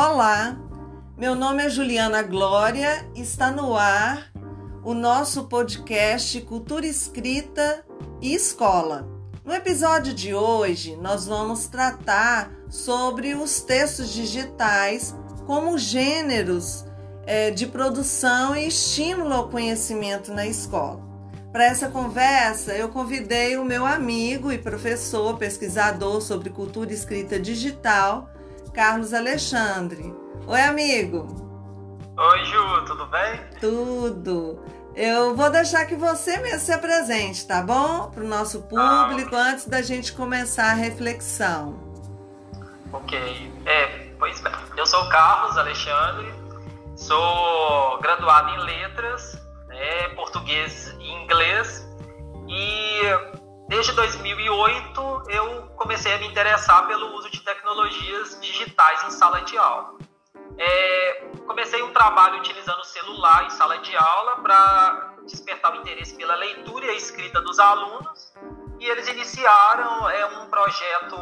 Olá, meu nome é Juliana Glória, está no ar o nosso podcast Cultura Escrita e Escola. No episódio de hoje, nós vamos tratar sobre os textos digitais como gêneros é, de produção e estímulo ao conhecimento na escola. Para essa conversa, eu convidei o meu amigo e professor, pesquisador sobre cultura escrita digital, Carlos Alexandre. Oi, amigo. Oi, Ju, tudo bem? Tudo. Eu vou deixar que você mesmo se apresente, tá bom? Para o nosso público, ah, antes da gente começar a reflexão. Ok. É, pois bem. Eu sou o Carlos Alexandre, sou graduado em letras, né, português e inglês, e desde 2008 eu comecei a me interessar pelo uso de tecnologias digitais em sala de aula. É, comecei um trabalho utilizando o celular em sala de aula para despertar o interesse pela leitura e a escrita dos alunos e eles iniciaram é, um projeto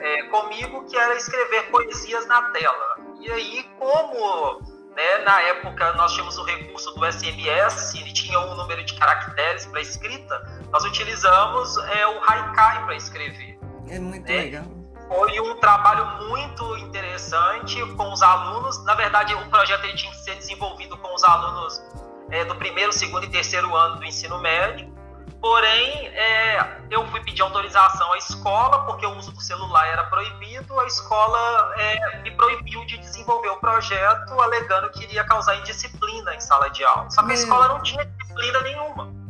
é, comigo que era escrever poesias na tela. E aí, como né, na época nós tínhamos o recurso do SMS, ele tinha um número de caracteres para escrita, nós utilizamos é, o Haikai para escrever. É muito né? legal. Foi um trabalho muito interessante com os alunos. Na verdade, o projeto ele tinha que ser desenvolvido com os alunos é, do primeiro, segundo e terceiro ano do ensino médio. Porém, é, eu fui pedir autorização à escola, porque o uso do celular era proibido, a escola é, me proibiu de desenvolver o projeto, alegando que iria causar indisciplina em sala de aula. Só que a escola não tinha disciplina nenhuma.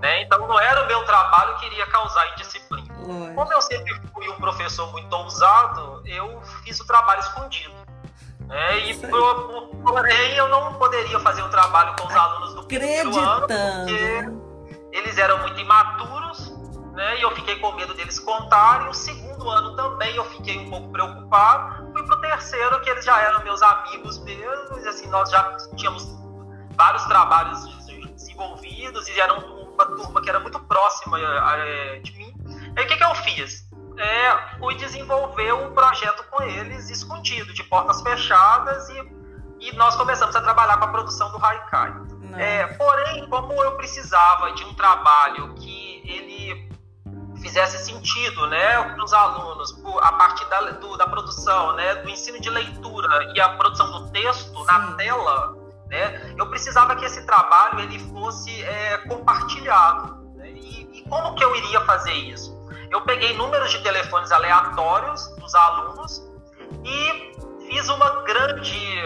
Né? Então, não era o meu trabalho que iria causar indisciplina. Como eu sempre fui um professor muito ousado, eu fiz o trabalho escondido. Né? E, porém, eu não poderia fazer o trabalho com os alunos do primeiro ano, porque eles eram muito imaturos, né? E eu fiquei com medo deles contarem. O segundo ano também eu fiquei um pouco preocupado. Fui pro terceiro, que eles já eram meus amigos mesmo, e assim, nós já tínhamos vários trabalhos desenvolvidos e era uma turma que era muito próxima é, de mim. Aí o que, que eu fiz? É, fui desenvolver um projeto com eles escondido, de portas fechadas, e, e nós começamos a trabalhar com a produção do Haikai. É, porém, como eu precisava de um trabalho que ele fizesse sentido né, para os alunos, a partir da, do, da produção, né, do ensino de leitura e a produção do texto Sim. na tela, né, eu precisava que esse trabalho ele fosse é, compartilhado. Né, e, e como que eu iria fazer isso? Eu peguei números de telefones aleatórios dos alunos e fiz uma grande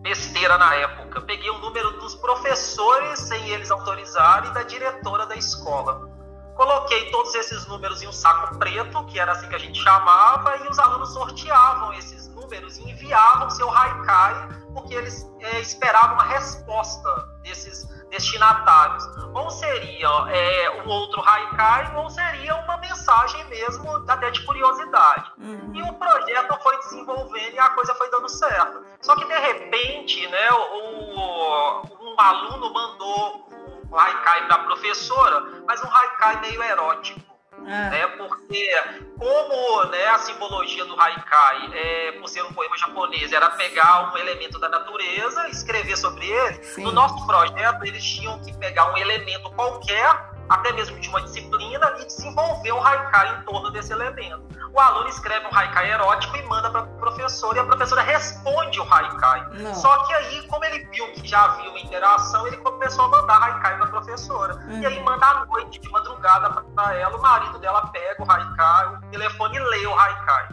besteira na época. Peguei o número dos professores sem eles autorizarem e da diretora da escola. Coloquei todos esses números em um saco preto, que era assim que a gente chamava, e os alunos sorteavam esses números e enviavam seu haikai, porque eles é, esperavam uma resposta desses destinatários. Ou seria é, um outro haikai, ou seria uma mensagem mesmo, até de curiosidade. Uhum. E o projeto foi desenvolvendo e a coisa foi dando certo. Só que, de repente, né, o, um aluno mandou um haikai para a professora, mas um haikai meio erótico. É. Né? Porque como né, a simbologia do haikai, é, por ser um poema japonês, era pegar um elemento da natureza, escrever sobre ele, Sim. no nosso projeto eles tinham que pegar um elemento qualquer até mesmo de uma disciplina, e desenvolver um haikai em torno desse elemento. O aluno escreve um haikai erótico e manda para a professora, e a professora responde o haikai. Não. Só que aí, como ele viu que já havia uma interação, ele começou a mandar haikai para a professora. Uhum. E aí manda à noite, de madrugada, para ela, o marido dela pega o haikai, o telefone e lê o haikai.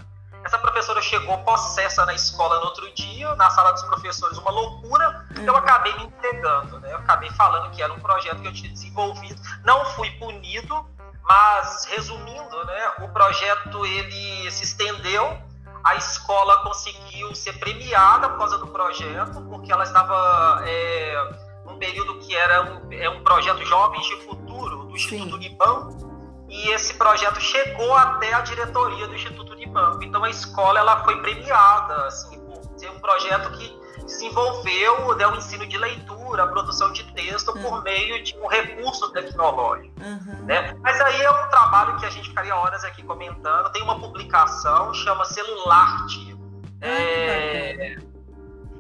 Essa professora chegou possessa na escola no outro dia, na sala dos professores, uma loucura. Uhum. Eu acabei me entregando, né? Eu acabei falando que era um projeto que eu tinha desenvolvido. Não fui punido, mas resumindo, né? O projeto ele se estendeu. A escola conseguiu ser premiada por causa do projeto, porque ela estava é, num período que era um, é um projeto Jovens de Futuro do Instituto Sim e esse projeto chegou até a diretoria do Instituto Então a escola ela foi premiada assim, por ser um projeto que desenvolveu né, o ensino de leitura, a produção de texto uhum. por meio de um recurso tecnológico. Uhum. Né? Mas aí é um trabalho que a gente ficaria horas aqui comentando. Tem uma publicação, chama Celularte. É,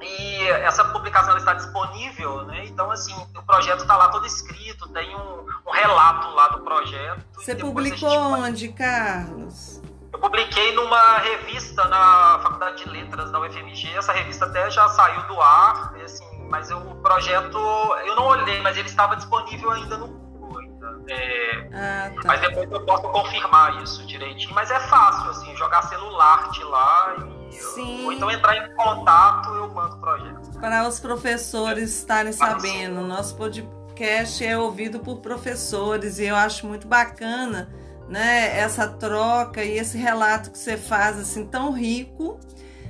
e essa publicação está disponível, né? Então, assim, o projeto está lá todo escrito, tem um, um, relato lá do projeto. Você publicou onde, Carlos? Eu publiquei numa revista na Faculdade de Letras da UFMG. Essa revista até já saiu do ar, assim, mas eu, o projeto eu não olhei, mas ele estava disponível ainda no Google. Ainda. É, ah, tá. Mas depois eu posso confirmar isso direitinho. Mas é fácil, assim, jogar celular lá e Sim. Ou então entrar em contato, eu mando o projeto. Para os professores estarem sabendo, nosso podcast é ouvido por professores e eu acho muito bacana, né, essa troca e esse relato que você faz assim tão rico,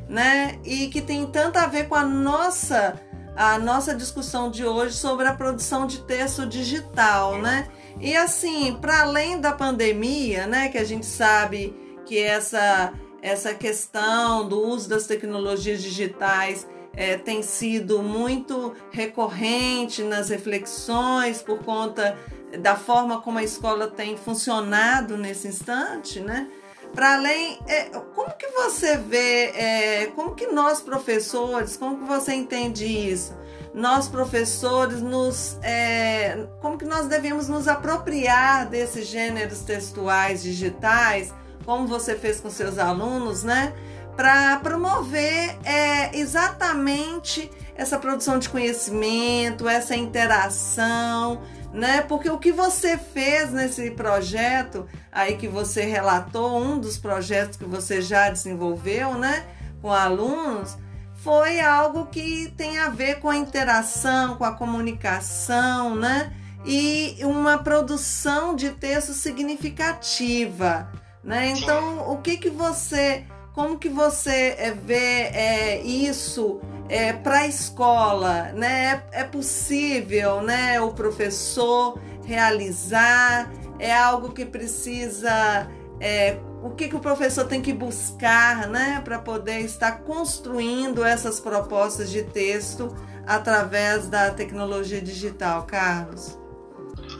né, e que tem tanto a ver com a nossa a nossa discussão de hoje sobre a produção de texto digital, né? E assim, para além da pandemia, né, que a gente sabe que essa essa questão do uso das tecnologias digitais é, tem sido muito recorrente nas reflexões por conta da forma como a escola tem funcionado nesse instante, né? Para além, é, como que você vê, é, como que nós professores, como que você entende isso? Nós professores, nos, é, como que nós devemos nos apropriar desses gêneros textuais digitais como você fez com seus alunos, né? Para promover é, exatamente essa produção de conhecimento, essa interação, né? Porque o que você fez nesse projeto aí que você relatou, um dos projetos que você já desenvolveu, né, com alunos, foi algo que tem a ver com a interação, com a comunicação, né? E uma produção de texto significativa. Né? Então, o que que você, como que você é, vê é, isso é, para a escola? Né? É, é, possível né, o professor realizar? É algo que precisa. O que, que o professor tem que buscar né, para poder estar construindo essas propostas de texto através da tecnologia digital, Carlos?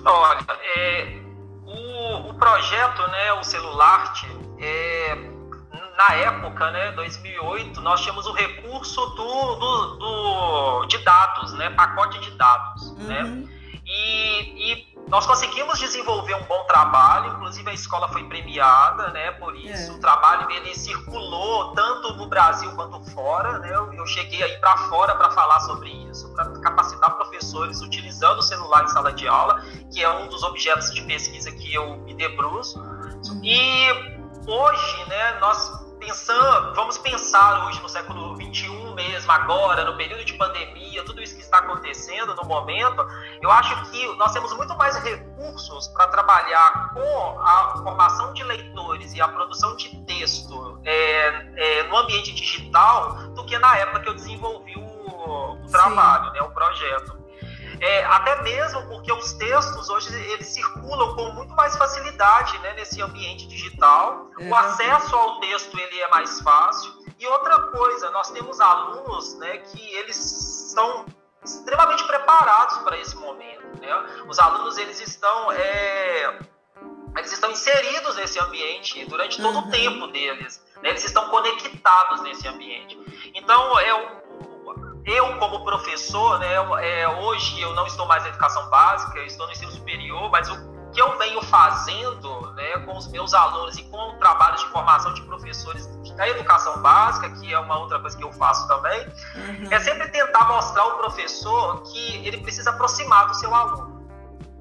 Olha, é, o, o projeto, né, o celular, é, na época, né, 2008, nós tínhamos o recurso do, do, do de dados, né, pacote de dados, né? uhum. né? E, e nós conseguimos desenvolver um bom trabalho, inclusive a escola foi premiada, né? Por isso, é. o trabalho dele circulou tanto no Brasil quanto fora, né? Eu, eu cheguei aí para fora para falar sobre isso, para capacitar professores utilizando o celular em sala de aula, que é um dos objetos de pesquisa que eu me debruço. Uhum. E hoje, né, nós pensando, vamos pensar hoje no século XXI mesmo, agora, no período de pandemia, tudo isso que está acontecendo no momento, eu acho que nós temos muito mais recursos para trabalhar com a formação de leitores e a produção de texto é, é, no ambiente digital do que na época que eu desenvolvi o, o trabalho, né, o projeto. É, até mesmo porque os textos hoje eles circulam com muito mais facilidade né, nesse ambiente digital. É. O acesso ao texto ele é mais fácil. E outra coisa, nós temos alunos né, que eles são extremamente preparados para esse momento. Né? Os alunos eles estão é, eles estão inseridos nesse ambiente durante todo uhum. o tempo deles. Né? Eles estão conectados nesse ambiente. Então, é, eu, como professor, né, é, hoje eu não estou mais na educação básica, estou no ensino superior, mas o que eu venho fazendo né, com os meus alunos e com trabalhos de formação de professores da educação básica, que é uma outra coisa que eu faço também, uhum. é sempre tentar mostrar ao professor que ele precisa aproximar do seu aluno.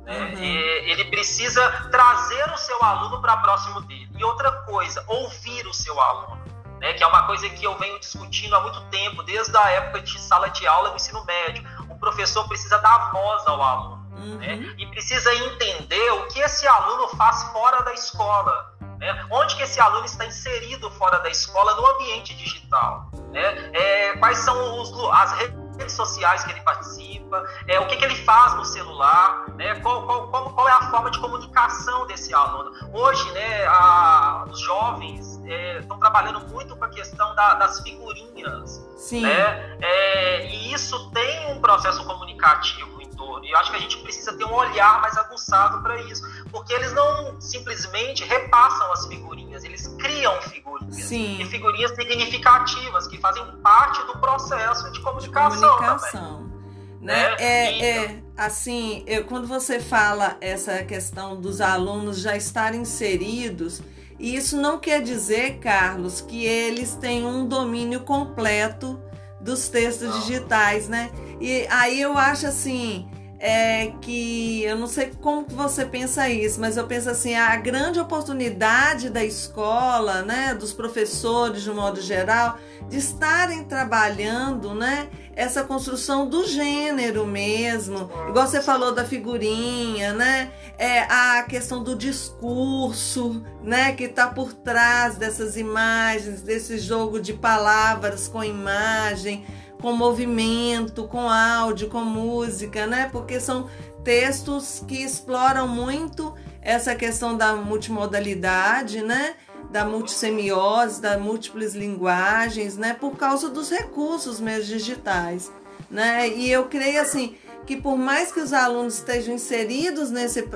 Né? Uhum. Ele precisa trazer o seu aluno para próximo dele. E outra coisa, ouvir o seu aluno né, que é uma coisa que eu venho discutindo há muito tempo, desde a época de sala de aula no ensino médio. O professor precisa dar voz ao aluno uhum. né, e precisa entender o que esse aluno faz fora da escola. Né, onde que esse aluno está inserido fora da escola no ambiente digital. Né, é, quais são os, as redes sociais que ele participa, é, o que, que ele faz no celular, né, qual, qual, qual, qual, é a forma de comunicação desse aluno. Hoje, né, a, os jovens estão é, trabalhando muito com a questão da, das figurinhas. Sim. Né? É, e isso tem um processo comunicativo E eu acho que a gente precisa ter um olhar mais aguçado para isso. Porque eles não simplesmente repassam as figurinhas, eles criam figurinhas. Sim. E figurinhas significativas, que fazem parte do processo de comunicação. comunicação. Também. Né? É, é, assim, eu, quando você fala essa questão dos alunos já estarem inseridos, isso não quer dizer, Carlos, que eles têm um domínio completo dos textos digitais, né? E aí eu acho assim, é que eu não sei como você pensa isso, mas eu penso assim, a grande oportunidade da escola, né, dos professores de um modo geral, de estarem trabalhando, né, essa construção do gênero mesmo, igual você falou da figurinha, né, é a questão do discurso, né, que está por trás dessas imagens, desse jogo de palavras com imagem com movimento, com áudio, com música, né? Porque são textos que exploram muito essa questão da multimodalidade, né? Da multissemiose, das múltiplas linguagens, né? Por causa dos recursos mesmo digitais, né? E eu creio assim que por mais que os alunos estejam inseridos nesse,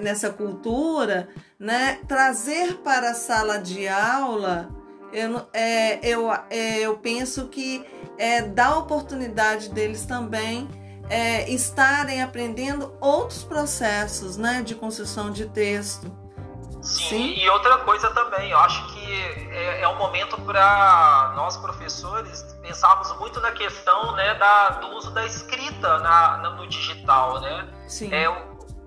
nessa cultura, né? Trazer para a sala de aula eu, é, eu, é, eu penso que é, dá oportunidade deles também é, estarem aprendendo outros processos né, de construção de texto. Sim, Sim, e outra coisa também, eu acho que é, é um momento para nós professores pensarmos muito na questão né, da, do uso da escrita na, no digital, né? Sim. É,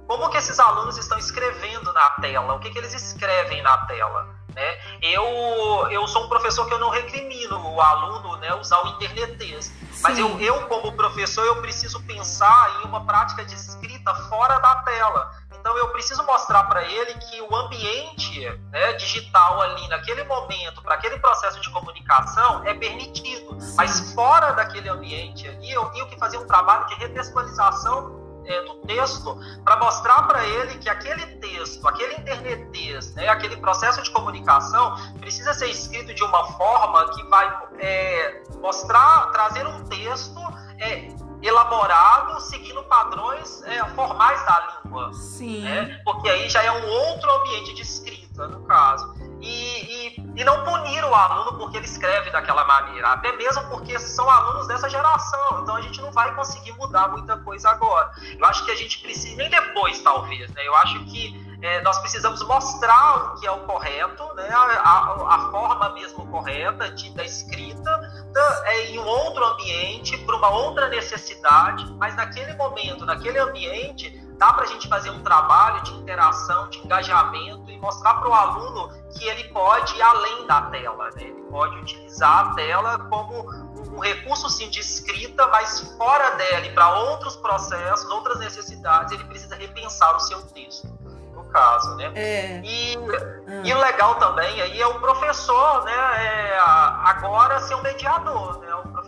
como que esses alunos estão escrevendo na tela? O que, que eles escrevem na tela? Né? Eu, eu sou um professor que eu não recrimino o aluno né, usar o internetês, mas eu, eu, como professor, eu preciso pensar em uma prática de escrita fora da tela. Então eu preciso mostrar para ele que o ambiente né, digital ali naquele momento, para aquele processo de comunicação, é permitido. Mas fora daquele ambiente ali, eu tenho que fazer um trabalho de retextualização é, do texto para mostrar para ele que aquele texto, aquele internetês, né, aquele processo de comunicação precisa ser escrito de uma forma que vai é, mostrar, trazer um texto é, elaborado seguindo padrões é, formais da língua. Sim. Né? Porque aí já é um outro ambiente de escrita, no caso e, e, e, não punir o aluno porque ele escreve daquela maneira, até mesmo porque são alunos dessa geração, então a gente não vai conseguir mudar muita coisa agora. Eu acho que a gente precisa, nem depois talvez, né? Eu acho que é, nós precisamos mostrar o que é o correto, né? a, a, a forma mesmo correta de, da escrita, da, é, em um outro ambiente, por uma outra necessidade, mas naquele momento, naquele ambiente, dá para a gente fazer um trabalho de interação, de engajamento e mostrar para o aluno que ele pode ir além da tela, né? ele pode utilizar a tela como um recurso sim de escrita, mas fora dela e para outros processos, outras necessidades, ele precisa repensar o seu texto. No caso, né? É. E, hum. e o legal também aí é o professor, né? É, agora ser um mediador, né?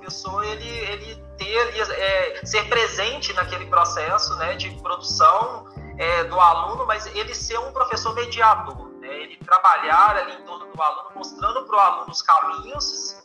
Professor ele, ele ter é, ser presente naquele processo né, de produção é, do aluno, mas ele ser um professor mediador, né, ele trabalhar ali em torno do aluno, mostrando para o aluno os caminhos,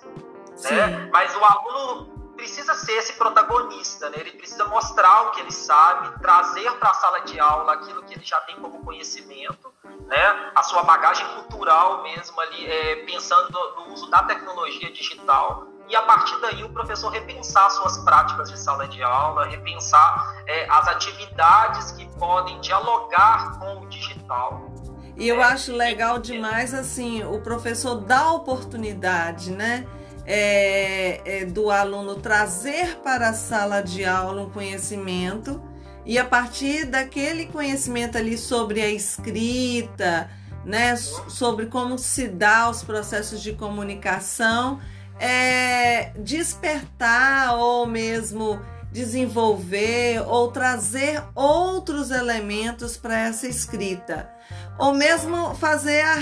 né, mas o aluno precisa ser esse protagonista, né, ele precisa mostrar o que ele sabe, trazer para a sala de aula aquilo que ele já tem como conhecimento, né, a sua bagagem cultural mesmo ali, é, pensando no, no uso da tecnologia digital e a partir daí o professor repensar suas práticas de sala de aula, repensar é, as atividades que podem dialogar com o digital. E eu é, acho legal demais assim o professor dá oportunidade, né? É, é, do aluno trazer para a sala de aula um conhecimento e a partir daquele conhecimento ali sobre a escrita, né, sobre como se dá os processos de comunicação, é, despertar ou mesmo desenvolver ou trazer outros elementos para essa escrita. Ou mesmo fazer a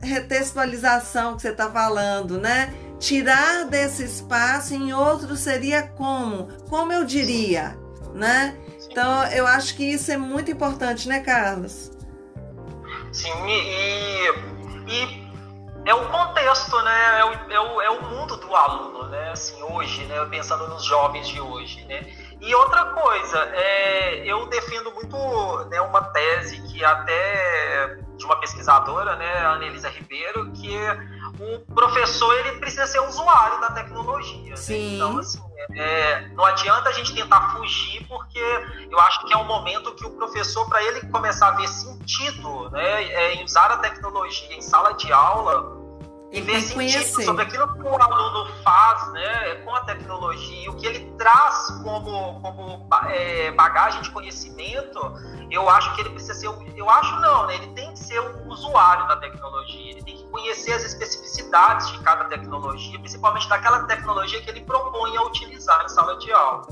retextualização que você está falando, né? Tirar desse espaço em outro seria como? Como eu diria, né? Então eu acho que isso é muito importante, né, Carlos? Sim, e, e é o contexto, né? É o, é o, é o mundo do aluno, né? Assim, hoje, né? Pensando nos jovens de hoje, né? E outra coisa, é, eu defendo muito né, uma tese que até de uma pesquisa pesquisadora, né, a Anelisa Ribeiro, que o professor ele precisa ser usuário da tecnologia. Né? Sim. Né? Então, assim, é, não adianta a gente tentar fugir, porque eu acho que é um momento que o professor, para ele começar a ver sentido né, é, em usar a tecnologia em sala de aula, e ver sentido sobre aquilo que o aluno faz né, com a tecnologia, o que ele traz como, como é, bagagem de conhecimento, eu acho que ele precisa ser, eu acho não, né, ele tem que ser um usuário da tecnologia, ele tem que conhecer as especificidades de cada tecnologia, principalmente daquela tecnologia que ele propõe a utilizar em sala de aula.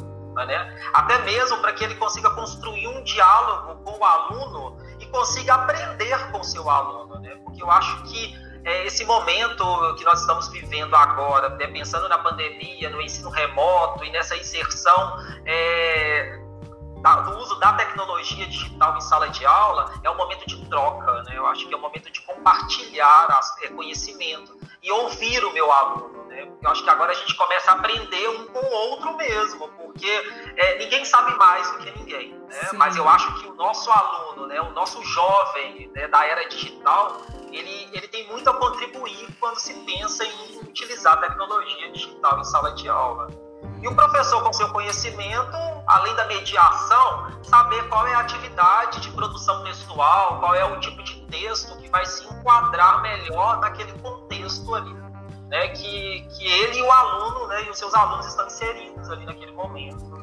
Né? Até mesmo para que ele consiga construir um diálogo com o aluno e consiga aprender com o seu aluno, né? porque eu acho que é, esse momento que nós estamos vivendo agora, né, pensando na pandemia, no ensino remoto e nessa inserção é, da, do uso da tecnologia digital em sala de aula, é um momento de troca, né? Eu acho que é um momento de compartilhar as, é, conhecimento e ouvir o meu aluno? Eu acho que agora a gente começa a aprender um com o outro mesmo, porque é, ninguém sabe mais do que ninguém, né? Mas eu acho que o nosso aluno, né, o nosso jovem né, da era digital, ele, ele tem muito a contribuir quando se pensa em utilizar a tecnologia digital em sala de aula. E o professor, com seu conhecimento, além da mediação, saber qual é a atividade de produção textual, qual é o tipo de texto que vai se enquadrar melhor naquele contexto ali, né? Que, que ele e o aluno, né, e os seus alunos estão inseridos ali naquele momento.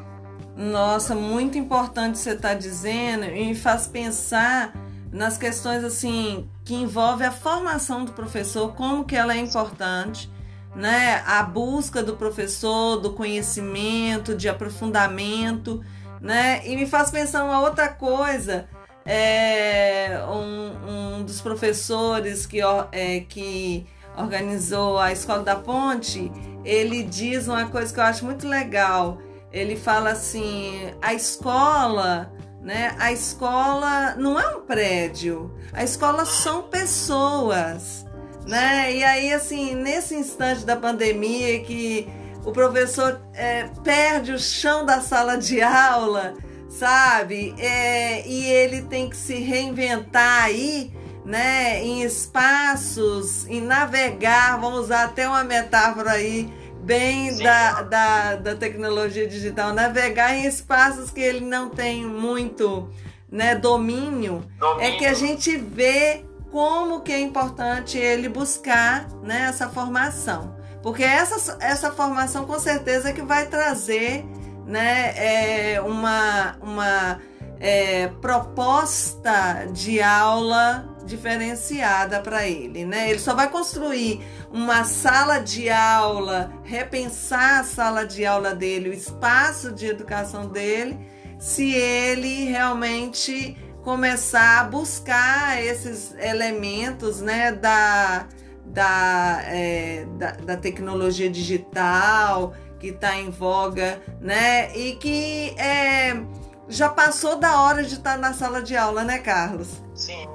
Nossa, muito importante você estar tá dizendo e me faz pensar nas questões assim que envolve a formação do professor, como que ela é importante, né? A busca do professor, do conhecimento, de aprofundamento, né? E me faz pensar uma outra coisa. É, um, um dos professores que, é, que organizou a Escola da Ponte, ele diz uma coisa que eu acho muito legal. Ele fala assim: a escola né? A escola não é um prédio, a escola são pessoas, né? E aí, assim, nesse instante da pandemia que o professor é, perde o chão da sala de aula, sabe? É, e ele tem que se reinventar aí, né? Em espaços, em navegar, vamos usar até uma metáfora aí bem da, da, da tecnologia digital, navegar em espaços que ele não tem muito né, domínio, domínio, é que a gente vê como que é importante ele buscar né, essa formação. Porque essa, essa formação com certeza é que vai trazer né, é, uma, uma é, proposta de aula diferenciada para ele, né? Ele só vai construir uma sala de aula, repensar a sala de aula dele, o espaço de educação dele, se ele realmente começar a buscar esses elementos, né, da, da, é, da, da tecnologia digital que está em voga, né, e que é, já passou da hora de estar tá na sala de aula, né, Carlos? Sim,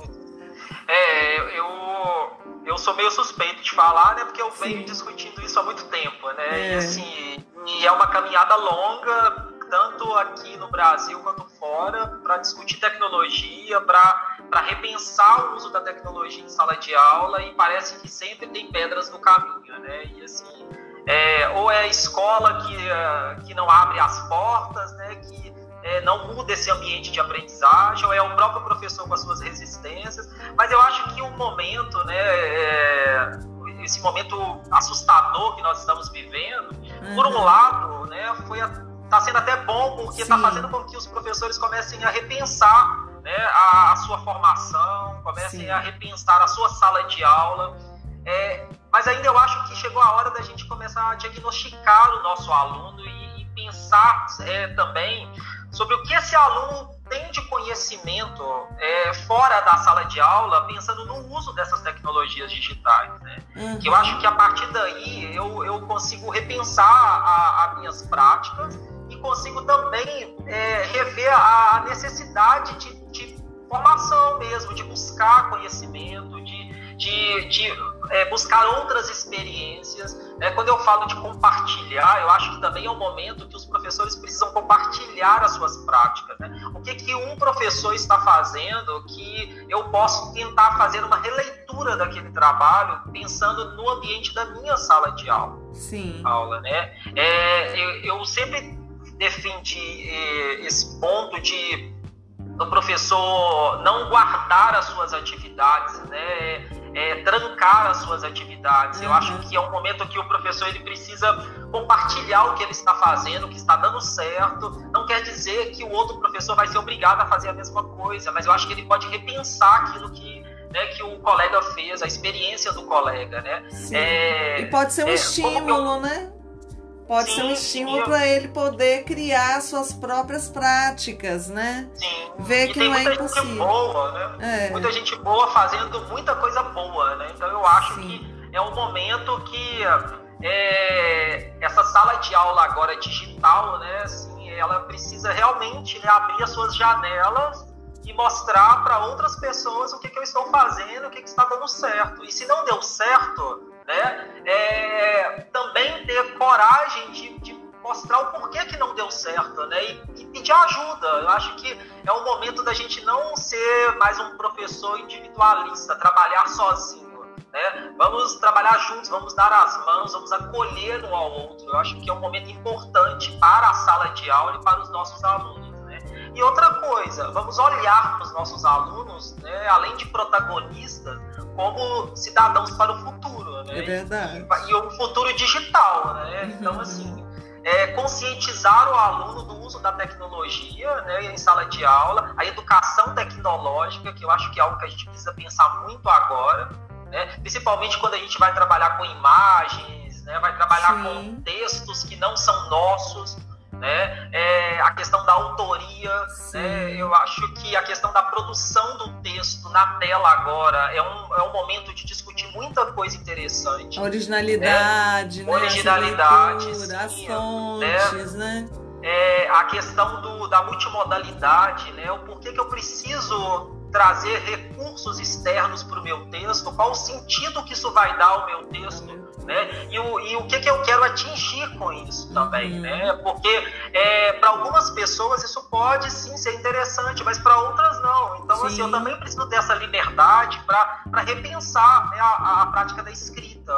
é, eu, eu sou meio suspeito de falar, né? Porque eu venho Sim. discutindo isso há muito tempo, né? É. E assim, e é uma caminhada longa, tanto aqui no Brasil quanto fora, para discutir tecnologia, para repensar o uso da tecnologia em sala de aula, e parece que sempre tem pedras no caminho, né? E assim, é, ou é a escola que, é, que não abre as portas, né? Que é, não muda esse ambiente de aprendizagem, ou é o próprio professor com as suas resistências. Mas eu acho que o momento, né, é, esse momento assustador que nós estamos vivendo, uhum. por um uhum. lado, né, foi está sendo até bom porque está fazendo com que os professores comecem a repensar né, a, a sua formação, comecem Sim. a repensar a sua sala de aula. É, mas ainda eu acho que chegou a hora da gente começar a diagnosticar o nosso aluno e, e pensar é, também sobre o que esse aluno tem de conhecimento é, fora da sala de aula, pensando no uso dessas tecnologias digitais. Né? Uhum. Que eu acho que a partir daí eu, eu consigo repensar as minhas práticas e consigo também é, rever a, a necessidade de, de, formação mesmo, de buscar conhecimento, de, de, de é, buscar outras experiências. Né? Quando eu falo de compartilhar, eu acho que também é um momento que os professores precisam compartilhar as suas práticas. Né? O que, que um professor está fazendo que eu posso tentar fazer uma releitura daquele trabalho pensando no ambiente da minha sala de aula. Sim. Aula, né? É, eu, eu sempre defendi eh, esse ponto de do professor não guardar as suas atividades, né? É, trancar as suas atividades. Uhum. Eu acho que é um momento que o professor ele precisa compartilhar o que ele está fazendo, o que está dando certo. Não quer dizer que o outro professor vai ser obrigado a fazer a mesma coisa, mas eu acho que ele pode repensar aquilo que né, que o colega fez, a experiência do colega, né? É, e pode ser um é, estímulo, eu... né? Pode sim, ser um estímulo para ele poder criar suas próprias práticas, né? Sim. Ver e que não é impossível. Gente boa, né? É. Muita gente boa fazendo muita coisa boa, né? Então eu acho sim. que é um momento que é, essa sala de aula agora digital, né? Assim, ela precisa realmente né, abrir as suas janelas e mostrar para outras pessoas o que, que eu estou fazendo, o que, que está dando certo. E se não deu certo, né? É, também ter coragem de, de, mostrar o porquê que não deu certo, né? E, e, pedir ajuda. Eu acho que é o momento da gente não ser mais um professor individualista, trabalhar sozinho. Né? Vamos trabalhar juntos, vamos dar as mãos, vamos acolher um ao outro. Eu acho que é um momento importante para a sala de aula e para os nossos alunos. Né? E outra coisa, vamos olhar para os nossos alunos, né, além de protagonistas, como cidadãos para o futuro, né? É verdade. E, e o futuro digital, né? Uhum. Então, assim, é, conscientizar o aluno do uso da tecnologia né, em sala de aula, a educação tecnológica, que eu acho que é algo que a gente precisa pensar muito agora, né? principalmente quando a gente vai trabalhar com imagens, né, vai trabalhar Sim. com textos que não são nossos, né? É, a questão da autoria, né? eu acho que a questão da produção do texto na tela agora é um, é um momento de discutir muita coisa interessante. A originalidade, né? Originalidade, leitura, sim, as fontes, né? né? É, a questão do, da multimodalidade, né? O porquê que eu preciso trazer recursos externos para o meu texto, qual o sentido que isso vai dar ao meu texto, né? E o, e o que, que eu quero atingir com isso também, uhum. né? Porque é, para algumas pessoas isso pode sim ser interessante, mas para outras não. Então, sim. assim, eu também preciso dessa liberdade para repensar né, a, a, prática da escrita,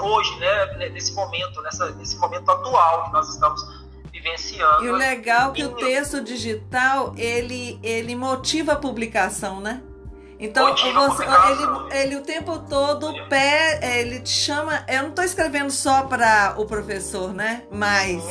hoje, né, nesse momento, nessa, nesse momento atual que nós estamos vivenciando. E o legal é que o texto digital, ele, ele motiva a publicação, né? Então, você, ele, ele o tempo todo pé, ele te chama. Eu não estou escrevendo só para o professor, né? Mas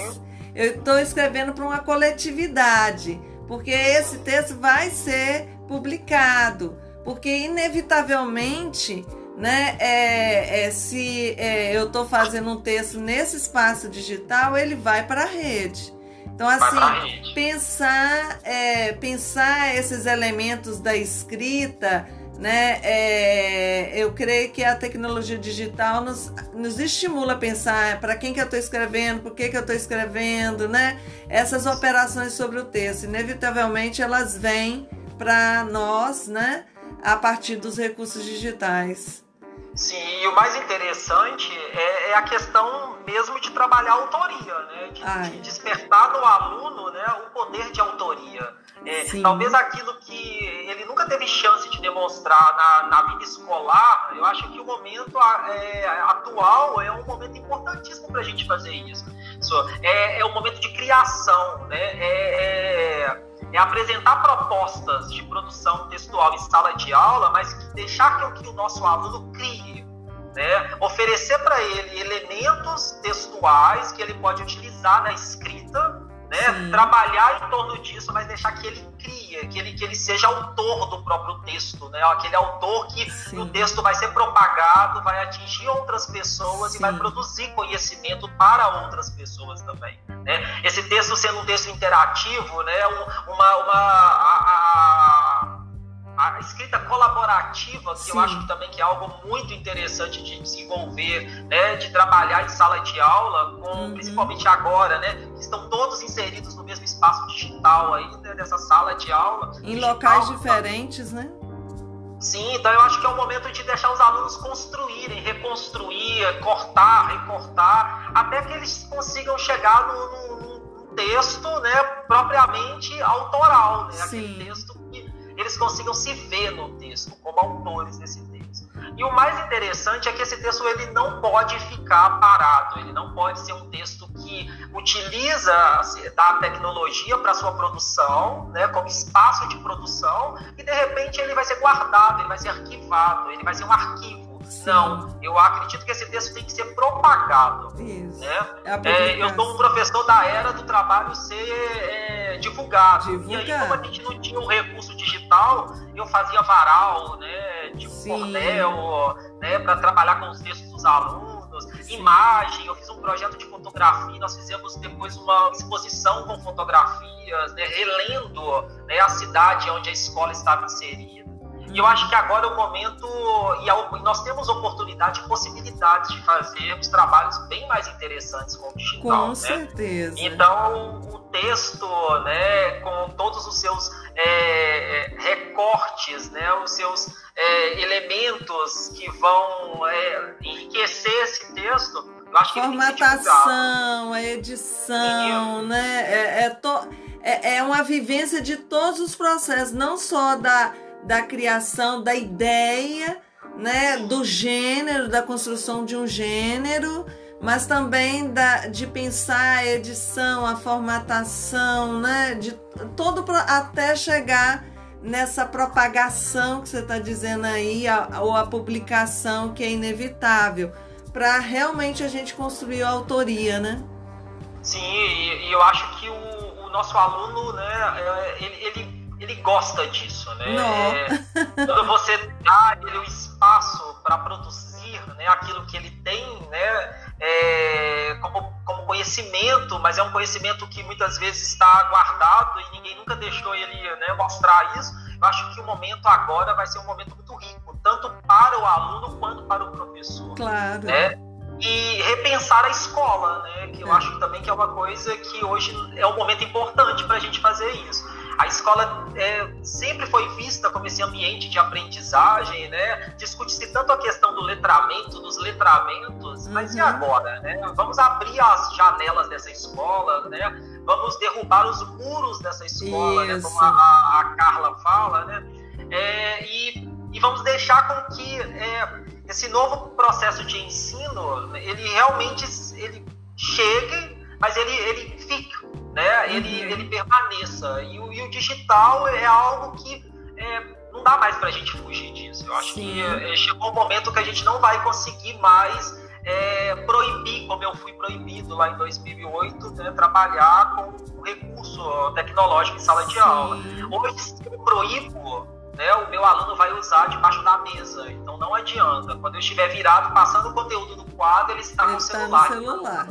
eu estou escrevendo para uma coletividade, porque esse texto vai ser publicado, porque inevitavelmente, né? É, é se é, eu estou fazendo um texto nesse espaço digital, ele vai para a rede. Então, assim, pensar, é, pensar esses elementos da escrita, né? É, eu creio que a tecnologia digital nos, nos estimula a pensar para quem que eu estou escrevendo, por que, que eu estou escrevendo, né? Essas operações sobre o texto, inevitavelmente elas vêm para nós, né? A partir dos recursos digitais. Sim, e o mais interessante é, é, a questão mesmo de trabalhar a autoria, né? De, de despertar no aluno né, o poder de autoria. É, talvez aquilo que ele nunca teve chance de demonstrar na, na vida escolar, eu acho que o momento é, atual é um momento importantíssimo para a gente fazer isso. É, é um momento de criação, né? É, é é apresentar propostas de produção textual em sala de aula, mas deixar que o nosso aluno crie, né? oferecer para ele elementos textuais que ele pode utilizar na escrita né? Trabalhar em torno disso, mas deixar que ele crie, que ele, que ele seja autor do próprio texto, né? Aquele autor que Sim. o texto vai ser propagado, vai atingir outras pessoas Sim. e vai produzir conhecimento para outras pessoas também, né? Esse texto sendo um texto interativo, né? Uma, uma a, a, a escrita colaborativa, que Sim. eu acho também que é algo muito interessante de desenvolver, né, de trabalhar em sala de aula, com, uhum. principalmente agora, né, que estão todos inseridos no mesmo espaço digital aí, né, dessa sala de aula. Em digital, locais diferentes, né? Sim, então eu acho que é o momento de deixar os alunos construírem, reconstruir, cortar, recortar, até que eles consigam chegar no, no texto né, propriamente autoral, né? aquele texto eles consigam se ver no texto, como autores desse texto. E o mais interessante é que esse texto ele não pode ficar parado, ele não pode ser um texto que utiliza da tecnologia para sua produção, né, como espaço de produção, e de repente ele vai ser guardado, ele vai ser arquivado, ele vai ser um arquivo. Não, eu acredito que esse texto tem que ser propagado. Isso. Né? É, é eu sou um professor da era do trabalho ser é, divulgado. Divulgar. E aí, como a gente não tinha um recurso digital, eu fazia varal, né, de Sim. cordel, né, para trabalhar com os textos dos alunos, Sim. imagem. Eu fiz um projeto de fotografia, nós fizemos depois uma exposição com fotografias, né, relendo né, a cidade onde a escola estava inserida. E eu acho que agora é o momento, e nós temos oportunidade e possibilidades de fazermos trabalhos bem mais interessantes com o digital. Com né? certeza. Então, o texto, né, com todos os seus é, recortes, né, os seus é, elementos que vão é, enriquecer esse texto, eu acho que Formatação, a edição, né? É, é, to, é, é uma vivência de todos os processos, não só da da criação da ideia, né, do gênero, da construção de um gênero, mas também da, de pensar a edição, a formatação, né, de todo até chegar nessa propagação que você está dizendo aí, a, ou a publicação que é inevitável, para realmente a gente construir a autoria, né? Sim, e, e eu acho que o, o nosso aluno, né, é, ele, ele ele gosta disso, né? É, quando você dá ele o espaço para produzir né, aquilo que ele tem, né? É, como, como conhecimento, mas é um conhecimento que muitas vezes está guardado e ninguém nunca deixou ele né, mostrar isso. Eu acho que o momento agora vai ser um momento muito rico, tanto para o aluno quanto para o professor. Claro. Né? e repensar a escola, né? Que eu é. acho também que é uma coisa que hoje é um momento importante para a gente fazer isso. A escola é, sempre foi vista como esse ambiente de aprendizagem, né? Discute-se tanto a questão do letramento, dos letramentos, uhum. mas e uhum. agora, né? Vamos abrir as janelas dessa escola, né? Vamos derrubar os muros dessa escola, né? Como a, a, Carla fala, né? É, e, e, vamos deixar com que é, esse novo processo de ensino, ele realmente ele chegue, mas ele, ele fique né, ele, uhum. ele permaneça. E o, e o, digital é algo que é, não dá mais para a gente fugir disso. Eu acho Sim. que é, chegou um momento que a gente não vai conseguir mais é, proibir, como eu fui proibido lá em 2008, né, trabalhar com recurso tecnológico em sala Sim. de aula. Hoje, se eu proíbo, né, o meu aluno vai usar debaixo da mesa. Então não adianta. Quando eu estiver virado, passando o conteúdo no quadro, ele está ele com o celular. Tá no celular.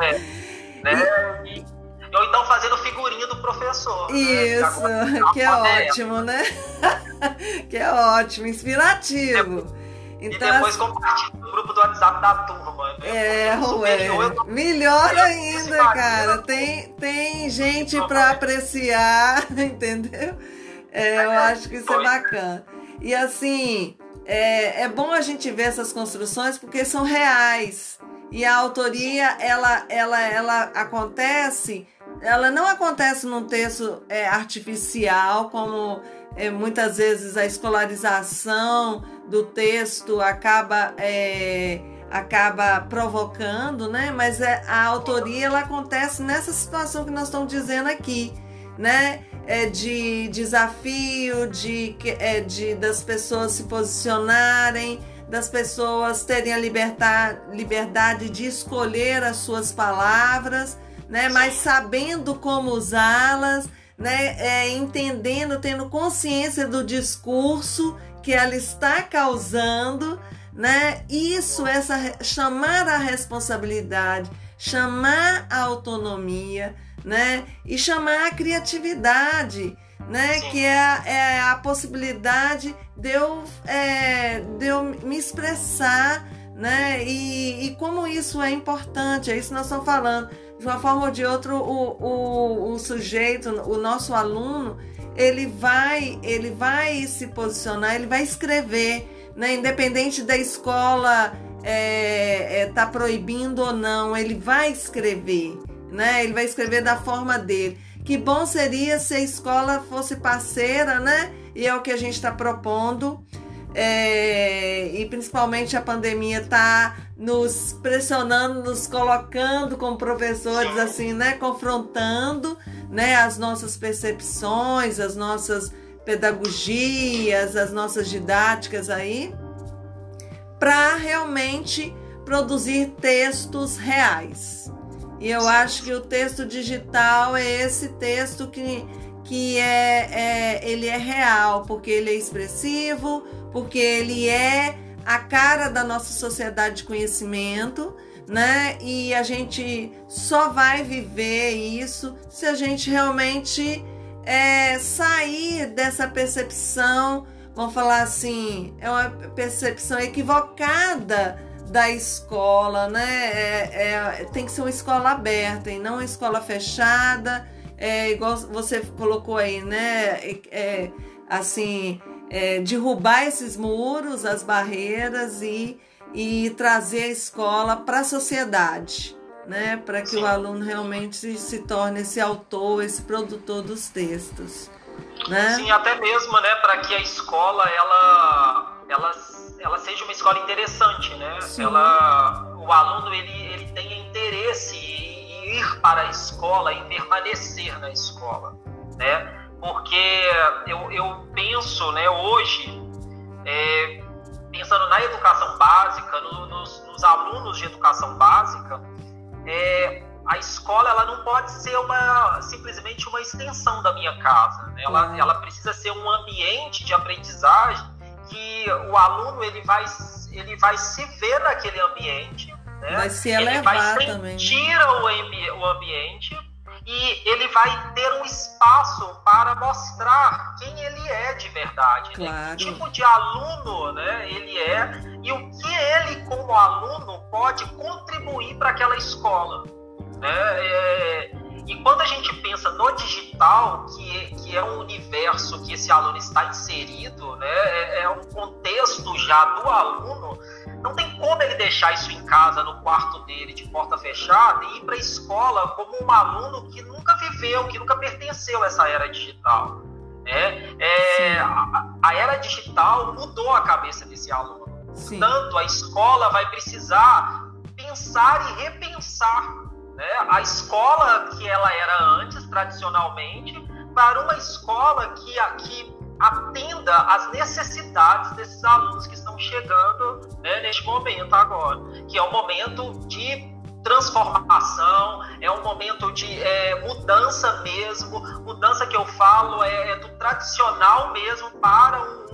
É, né? E, ou então fazendo figurinha do professor. Né? Isso, né? que é ótimo, né? que é ótimo, inspirativo. Então, e depois compartilha no grupo do WhatsApp da turma. É, ué. Melhor ainda, cara. Tem, tem gente para apreciar, entendeu? É, eu acho que isso é bacana. E assim, é, é bom a gente ver essas construções porque são reais. E a autoria, ela, ela, ela acontece ela não acontece num texto é, artificial, como é, muitas vezes a escolarização do texto acaba, é, acaba provocando, né? Mas é, a autoria ela acontece nessa situação que nós estamos dizendo aqui, né? É de desafio, de, é, de das pessoas se posicionarem, das pessoas terem a liberdade, liberdade de escolher as suas palavras né? Mas sabendo como usá-las, né? É, entendendo, tendo consciência do discurso que ela está causando, né? Isso, essa chamar a responsabilidade, chamar a autonomia, né? E chamar a criatividade, né? Que é a, é a possibilidade de eu, é, de eu me expressar, né? E, e como isso é importante, é isso que nós estamos falando de uma forma ou de outra, o, o, o sujeito, o nosso aluno, ele vai, ele vai se posicionar, ele vai escrever, né? Independente da escola é, é, tá proibindo ou não, ele vai escrever, né? Ele vai escrever da forma dele. Que bom seria se a escola fosse parceira, né? E é o que a gente está propondo. É, e principalmente a pandemia está nos pressionando, nos colocando como professores, assim, né? Confrontando né, as nossas percepções, as nossas pedagogias, as nossas didáticas aí, para realmente produzir textos reais. E eu acho que o texto digital é esse texto que, que é, é, ele é real, porque ele é expressivo, porque ele é a cara da nossa sociedade de conhecimento, né? E a gente só vai viver isso se a gente realmente é, sair dessa percepção, vamos falar assim, é uma percepção equivocada da escola, né? É, é, tem que ser uma escola aberta e não uma escola fechada, é, igual você colocou aí, né? É, assim, é, derrubar esses muros, as barreiras e, e trazer a escola para a sociedade, né? Para que Sim. o aluno realmente se, se torne esse autor, esse produtor dos textos. Né? Sim, até mesmo, né, para que a escola ela, ela ela seja uma escola interessante, né? Sim. Ela, o aluno ele, ele tenha interesse em ir para a escola e permanecer na escola, né? Porque eu, eu penso, né, hoje, é, pensando na educação básica, no, nos, nos, alunos de educação básica, é, a escola ela não pode ser uma simplesmente uma extensão da minha casa. Né? Ela, uhum. ela precisa ser um ambiente de aprendizagem que o aluno ele vai, ele vai se ver naquele ambiente, né? vai se elevar ele vai também. Tira o, ambi o ambiente e ele vai ter um espaço para mostrar quem ele é de verdade, claro. né? que tipo de aluno né, ele é e o que ele, como aluno, pode contribuir para aquela escola. Né? É, e quando a gente pensa no digital, que, que é um universo que esse aluno está inserido, né, é, é um contexto já do aluno, não tem como ele deixar isso em casa, no quarto dele, de porta fechada, e ir para a escola como um aluno que nunca viveu, que nunca pertenceu a essa era digital. Né? É, a, a, era digital mudou a cabeça desse aluno. Sim. Portanto, a escola vai precisar pensar e repensar né? A escola que ela era antes, tradicionalmente, para uma escola que, que atenda às necessidades desses alunos que estão chegando né, neste momento agora, que é um momento de transformação, é um momento de é, mudança mesmo, mudança que eu falo é, é do tradicional mesmo para um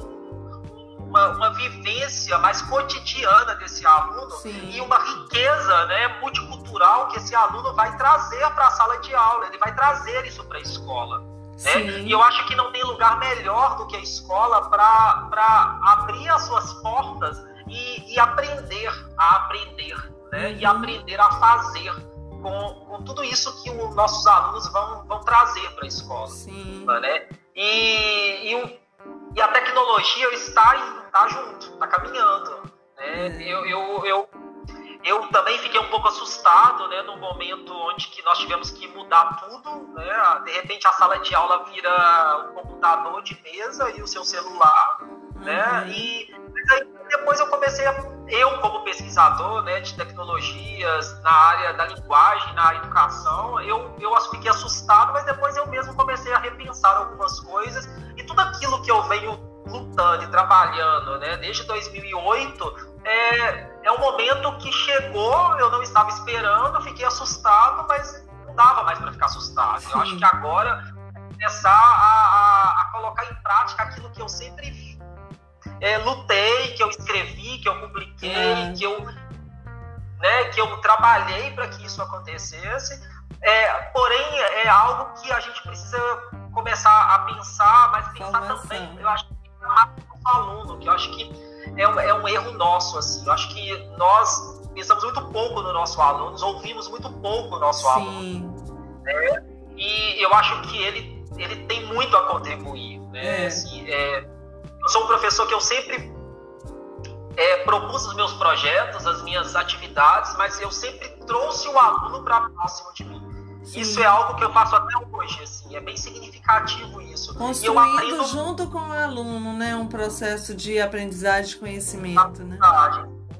uma, uma vivência mais cotidiana desse aluno Sim. e uma riqueza né, multicultural que esse aluno vai trazer para a sala de aula, ele vai trazer isso para a escola. Né? E eu acho que não tem lugar melhor do que a escola para abrir as suas portas e, e aprender a aprender, né? Uhum. e aprender a fazer com, com tudo isso que os nossos alunos vão, vão trazer para a escola. Sim. Né? E, e, o, e a tecnologia está tá junto, tá caminhando. Né? É. Eu, eu, eu, eu também fiquei um pouco assustado né, no momento onde que nós tivemos que mudar tudo. Né? De repente a sala de aula vira um computador de mesa e o seu celular. Né? Uhum. E depois eu comecei a, eu como pesquisador né, de tecnologias na área da linguagem, na educação, eu, eu fiquei assustado, mas depois eu mesmo comecei a repensar algumas coisas e tudo aquilo que eu venho lutando e trabalhando, né, desde 2008, é, é um momento que chegou, eu não estava esperando, fiquei assustado, mas não dava mais para ficar assustado. Eu acho que agora começar a, a, a, colocar em prática aquilo que eu sempre é, lutei, que eu escrevi, que eu publiquei, é. que eu né, que eu trabalhei para que isso acontecesse. É, porém, é algo que a gente precisa começar a pensar, mas pensar também, eu acho o aluno, que eu acho que é um, é um erro nosso, assim. Eu acho que nós pensamos muito pouco no nosso aluno, ouvimos muito pouco o nosso Sim. aluno. Né? E eu acho que ele ele tem muito a contribuir. Né? É. Assim, é, eu sou um professor que eu sempre é, propus os meus projetos, as minhas atividades, mas eu sempre trouxe o aluno para próximo de mim. Sim. Isso é algo que eu faço até hoje, assim, é bem significativo isso. Construindo aprendo... junto com o aluno, né, um processo de aprendizagem de conhecimento, né?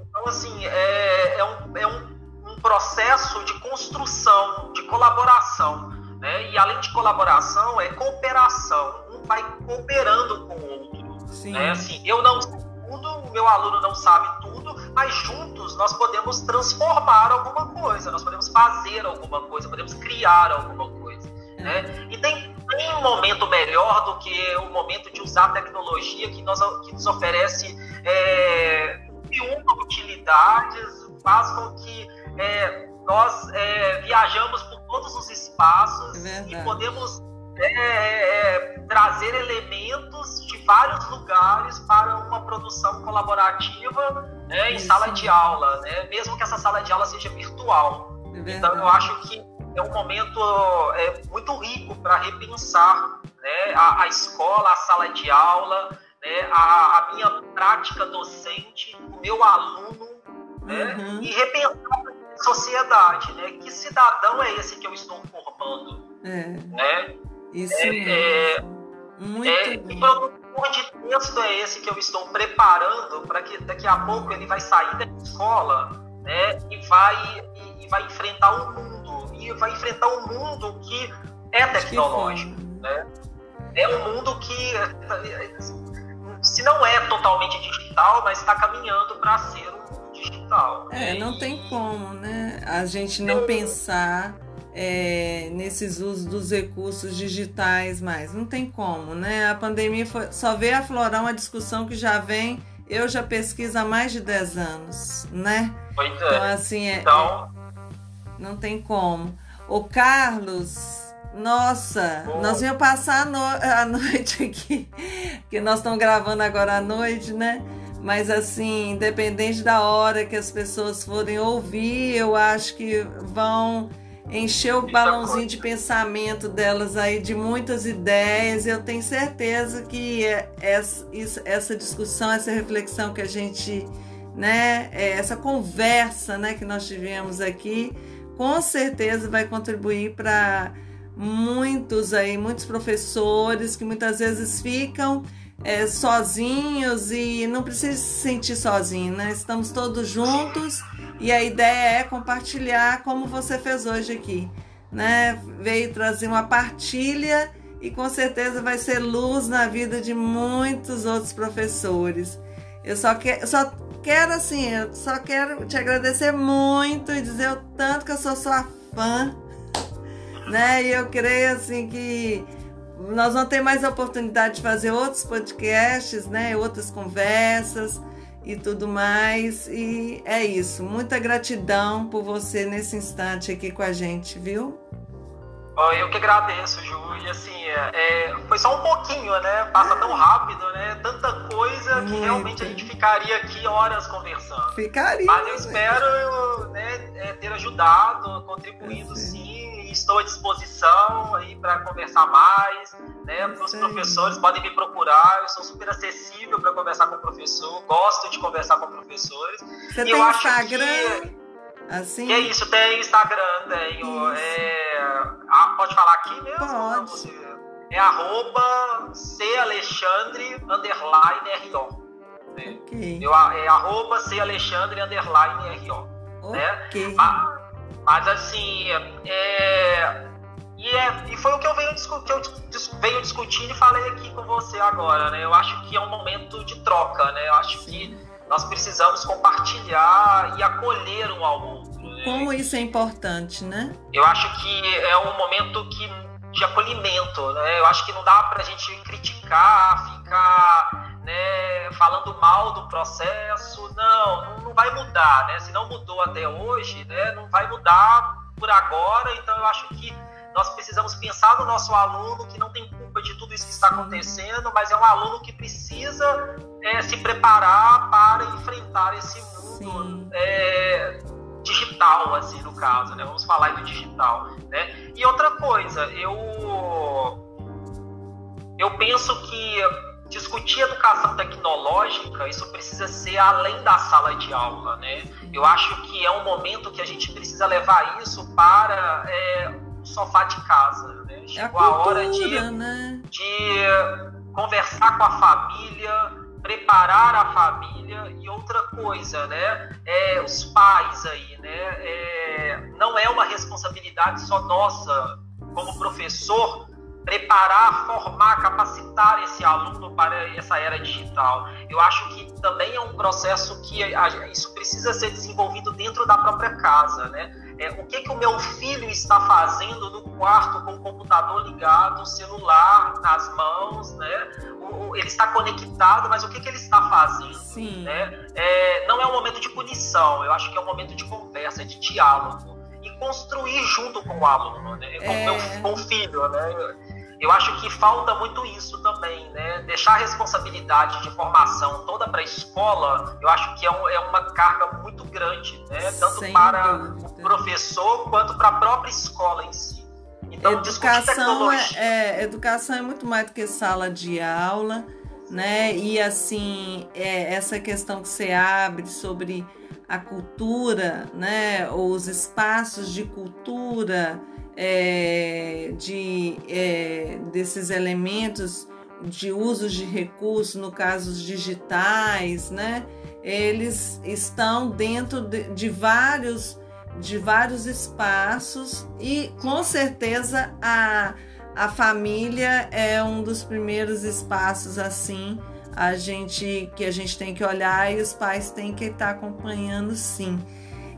Então, assim, é, é, um, é um, um processo de construção, de colaboração, né? E além de colaboração, é cooperação. Um vai cooperando com o outro, Sim. né? Assim, eu não sei tudo, o meu aluno não sabe tudo, mas juntos nós podemos transformar alguma coisa, nós podemos fazer alguma coisa, podemos criar alguma coisa. É. Né? E tem, tem um momento melhor do que o momento de usar a tecnologia que, nós, que nos oferece é, utilidades, faz com que é, nós é, viajamos por todos os espaços é e podemos é, trazer elementos de vários lugares para uma produção colaborativa né, em sala de aula, né, mesmo que essa sala de aula seja virtual. É então, eu acho que é um momento é, muito rico para repensar né, a, a, escola, a sala de aula, né, a, a, minha prática docente, o meu aluno, né, uhum. e repensar a sociedade. Né, que cidadão é esse que eu estou formando? É. Né? Isso é. É, Muito é, que produtor de texto é esse que eu estou preparando para que daqui a pouco ele vai sair da escola né, e, vai, e, e vai enfrentar o mundo. E vai enfrentar um mundo que é tecnológico. Que né? É um mundo que, se não é totalmente digital, mas está caminhando para ser um digital. É, não tem como, né? A gente não pensar é, nesses usos dos recursos digitais mais. Não tem como, né? A pandemia foi, só veio aflorar uma discussão que já vem, eu já pesquiso há mais de 10 anos, né? Pois é. Então, assim, é, então... Não tem como. O Carlos, nossa, Bom. nós íamos passar a, no a noite aqui, que nós estamos gravando agora à noite, né? Mas assim, independente da hora que as pessoas forem ouvir, eu acho que vão encher o balãozinho de pensamento delas aí de muitas ideias. Eu tenho certeza que essa, essa discussão, essa reflexão que a gente, né, é, essa conversa, né, que nós tivemos aqui, com certeza vai contribuir para muitos aí, muitos professores que muitas vezes ficam é, sozinhos e não precisa se sentir sozinho, né? Estamos todos juntos e a ideia é compartilhar como você fez hoje aqui, né? Veio trazer uma partilha e com certeza vai ser luz na vida de muitos outros professores. Eu só, só quero assim, eu só quero te agradecer muito e dizer o tanto que eu sou sua fã, né? E eu creio assim que nós vamos ter mais oportunidade de fazer outros podcasts, né? Outras conversas e tudo mais. E é isso. Muita gratidão por você nesse instante aqui com a gente, viu? Eu que agradeço, Ju. E assim, é, é, foi só um pouquinho, né? Passa tão rápido, né? Tanta coisa Muito. que realmente a gente ficaria aqui horas conversando. Ficaria. Mas eu espero né, é, ter ajudado, contribuído sim estou à disposição aí para conversar mais, né? Os professores podem me procurar, eu sou super acessível para conversar com o professor, gosto de conversar com professores. Você e tem Instagram? Que, assim? É isso, tem Instagram, tenho. É, ah, pode falar aqui mesmo? Pode. Você, é arroba underline RO. Né? Okay. Eu, é arroba Alexandre underline RO. Né? Okay. Né? Ah, mas assim, é, e, é, e foi o que eu, venho, que eu venho discutindo e falei aqui com você agora, né? Eu acho que é um momento de troca, né? Eu acho que nós precisamos compartilhar e acolher um ao outro. Né? Como isso é importante, né? Eu acho que é um momento que, de acolhimento, né? Eu acho que não dá pra gente criticar, ficar né, falando mal do processo. Não, não vai mudar, né? Se não mudou até hoje, né, não vai mudar por agora. Então eu acho que nós precisamos pensar no nosso aluno que não tem culpa de tudo isso que está acontecendo, mas é um aluno que precisa é, se preparar para enfrentar esse mundo é, digital, assim, no caso, né? Vamos falar do digital, né? E outra coisa, eu eu penso que discutir educação tecnológica, isso precisa ser além da sala de aula, né? Eu acho que é um momento que a gente precisa levar isso para é, o sofá de casa, né? Chegou a, cultura, a hora de, né? de conversar com a família, preparar a família e outra coisa, né? É, os pais aí, né? É, não é uma responsabilidade só nossa como professor preparar, formar, capacitar esse aluno para essa era digital. Eu acho que também é um processo que isso precisa ser desenvolvido dentro da própria casa, né? É, o que, que o meu filho está fazendo no quarto com o computador ligado, o celular nas mãos, né? O, ele está conectado, mas o que, que ele está fazendo? Sim. Né? É, não é um momento de punição, eu acho que é um momento de conversa, de diálogo e construir junto com o aluno, né? com, é... meu, com o filho, né? Eu acho que falta muito isso também, né? Deixar a responsabilidade de formação toda para a escola, eu acho que é, um, é, uma carga muito grande, né? Tanto Sem para dúvida. o professor quanto para a própria escola em si. Então, educação é, é, educação é muito mais do que sala de aula, né? E assim, é, essa questão que você abre sobre a cultura, né? Os espaços de cultura é, de, é, desses elementos de uso de recursos, no caso digitais, né? Eles estão dentro de, de vários de vários espaços e com certeza a, a família é um dos primeiros espaços assim a gente que a gente tem que olhar e os pais têm que estar acompanhando sim.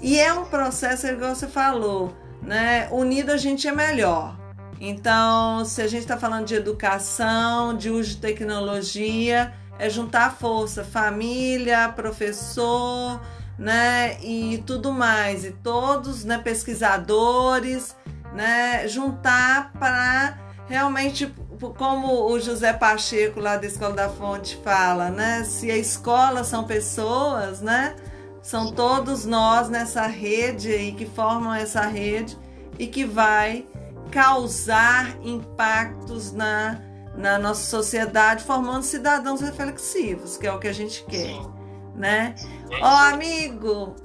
E é um processo, igual você falou, né? Unido a gente é melhor. Então, se a gente está falando de educação, de uso de tecnologia, é juntar força, família, professor, né? E tudo mais, e todos, né? Pesquisadores, né? Juntar para realmente, como o José Pacheco lá da Escola da Fonte fala, né? Se a escola são pessoas, né? São todos nós nessa rede aí que formam essa rede e que vai causar impactos na, na nossa sociedade, formando cidadãos reflexivos, que é o que a gente quer, Sim. né? Ó, oh, amigo,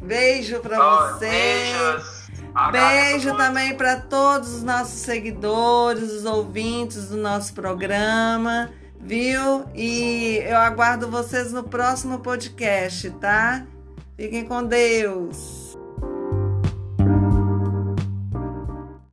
beijo para oh, você. Beijos. Beijo também para todos os nossos seguidores, os ouvintes do nosso programa viu? E eu aguardo vocês no próximo podcast, tá? Fiquem com Deus.